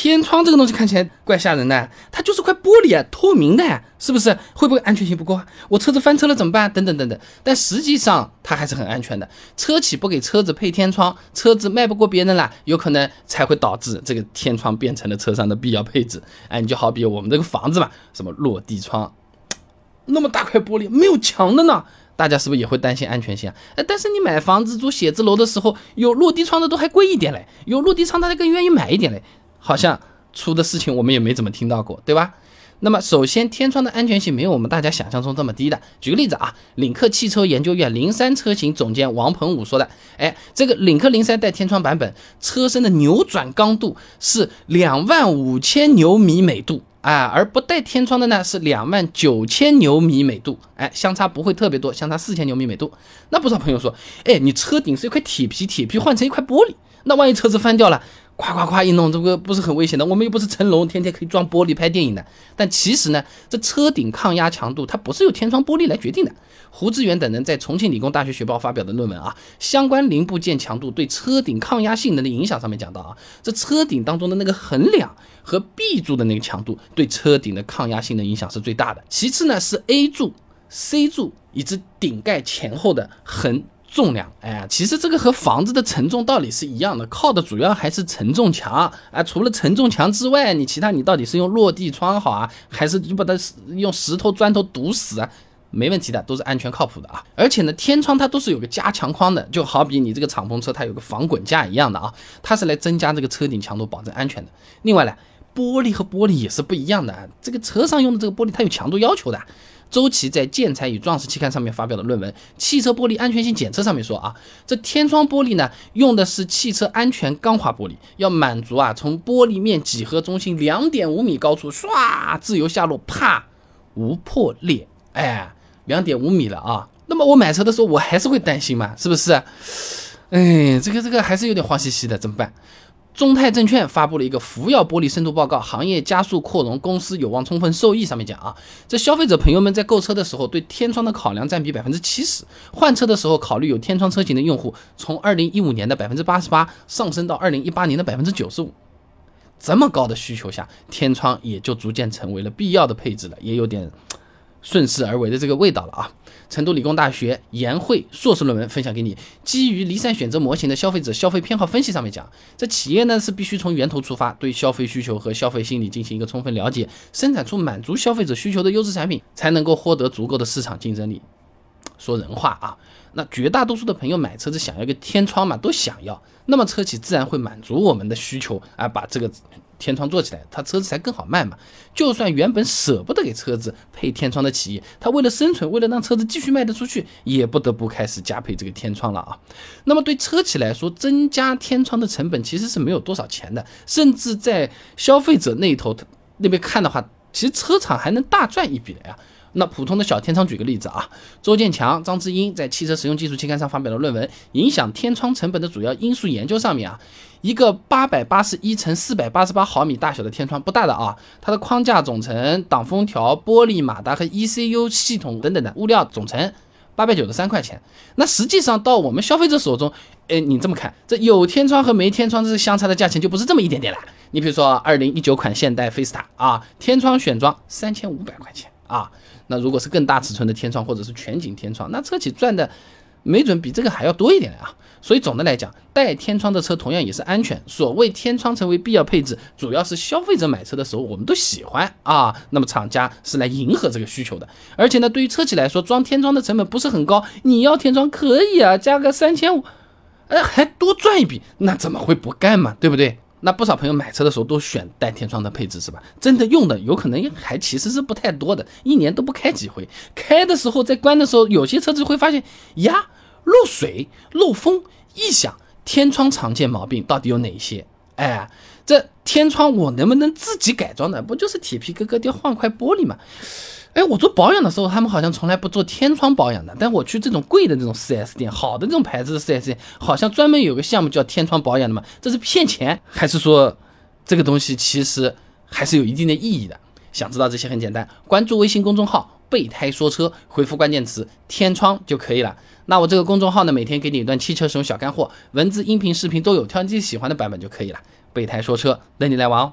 天窗这个东西看起来怪吓人的，它就是块玻璃啊，透明的，是不是？会不会安全性不够啊？我车子翻车了怎么办？等等等等。但实际上它还是很安全的。车企不给车子配天窗，车子卖不过别人了，有可能才会导致这个天窗变成了车上的必要配置。哎，你就好比我们这个房子嘛，什么落地窗，那么大块玻璃没有墙的呢？大家是不是也会担心安全性啊？哎，但是你买房子住写字楼的时候，有落地窗的都还贵一点嘞，有落地窗大家更愿意买一点嘞。好像出的事情我们也没怎么听到过，对吧？那么首先天窗的安全性没有我们大家想象中这么低的。举个例子啊，领克汽车研究院零三车型总监王鹏武说的，哎，这个领克零三带天窗版本，车身的扭转刚度是两万五千牛米每度。啊，而不带天窗的呢是两万九千牛米每度，哎，相差不会特别多，相差四千牛米每度。那不少朋友说，哎，你车顶是一块铁皮，铁皮换成一块玻璃，那万一车子翻掉了？夸夸夸一弄，这个不是很危险的？我们又不是成龙，天天可以撞玻璃拍电影的。但其实呢，这车顶抗压强度它不是由天窗玻璃来决定的。胡志远等人在重庆理工大学学报发表的论文啊，相关零部件强度对车顶抗压性能的影响上面讲到啊，这车顶当中的那个横梁和 B 柱的那个强度对车顶的抗压性能影响是最大的。其次呢是 A 柱、C 柱以及顶盖前后的横。重量，哎，其实这个和房子的承重道理是一样的，靠的主要还是承重墙啊。除了承重墙之外，你其他你到底是用落地窗好啊，还是就把它用石头砖头堵死啊？没问题的，都是安全靠谱的啊。而且呢，天窗它都是有个加强框的，就好比你这个敞篷车它有个防滚架一样的啊，它是来增加这个车顶强度，保证安全的。另外呢，玻璃和玻璃也是不一样的，这个车上用的这个玻璃它有强度要求的。周琦在《建材与装饰》期刊上面发表的论文《汽车玻璃安全性检测》上面说啊，这天窗玻璃呢，用的是汽车安全钢化玻璃，要满足啊，从玻璃面几何中心两点五米高处唰自由下落，啪无破裂。哎，两点五米了啊，那么我买车的时候我还是会担心嘛，是不是？哎，这个这个还是有点慌兮兮的，怎么办？中泰证券发布了一个福耀玻璃深度报告，行业加速扩容，公司有望充分受益。上面讲啊，这消费者朋友们在购车的时候，对天窗的考量占比百分之七十，换车的时候考虑有天窗车型的用户，从二零一五年的百分之八十八上升到二零一八年的百分之九十五。这么高的需求下，天窗也就逐渐成为了必要的配置了，也有点。顺势而为的这个味道了啊！成都理工大学研会硕士论文分享给你，基于离散选择模型的消费者消费偏好分析上面讲，这企业呢是必须从源头出发，对消费需求和消费心理进行一个充分了解，生产出满足消费者需求的优质产品，才能够获得足够的市场竞争力。说人话啊，那绝大多数的朋友买车子想要一个天窗嘛，都想要，那么车企自然会满足我们的需求啊，把这个。天窗做起来，它车子才更好卖嘛。就算原本舍不得给车子配天窗的企业，它为了生存，为了让车子继续卖得出去，也不得不开始加配这个天窗了啊。那么对车企来说，增加天窗的成本其实是没有多少钱的，甚至在消费者那一头那边看的话，其实车厂还能大赚一笔的呀。那普通的小天窗，举个例子啊，周建强、张志英在《汽车实用技术》期刊上发表的论文《影响天窗成本的主要因素研究》上面啊，一个八百八十一乘四百八十八毫米大小的天窗不大的啊，它的框架总成、挡风条、玻璃马达和 ECU 系统等等的物料总成八百九十三块钱。那实际上到我们消费者手中，哎，你这么看，这有天窗和没天窗这相差的价钱就不是这么一点点了。你比如说二零一九款现代菲斯塔啊，天窗选装三千五百块钱啊。那如果是更大尺寸的天窗或者是全景天窗，那车企赚的没准比这个还要多一点啊。所以总的来讲，带天窗的车同样也是安全。所谓天窗成为必要配置，主要是消费者买车的时候我们都喜欢啊。那么厂家是来迎合这个需求的。而且呢，对于车企来说，装天窗的成本不是很高，你要天窗可以啊，加个三千五，哎，还多赚一笔，那怎么会不干嘛？对不对？那不少朋友买车的时候都选带天窗的配置是吧？真的用的有可能还其实是不太多的，一年都不开几回。开的时候在关的时候，有些车子会发现呀漏水、漏风、异响。天窗常见毛病到底有哪些？哎，这天窗我能不能自己改装的？不就是铁皮割割掉换块玻璃吗？哎，我做保养的时候，他们好像从来不做天窗保养的。但我去这种贵的这种 4S 店，好的这种牌子的 4S 店，好像专门有个项目叫天窗保养的嘛？这是骗钱，还是说这个东西其实还是有一定的意义的？想知道这些很简单，关注微信公众号“备胎说车”，回复关键词“天窗”就可以了。那我这个公众号呢，每天给你一段汽车使用小干货，文字、音频、视频都有，挑你自己喜欢的版本就可以了。备胎说车，等你来玩哦。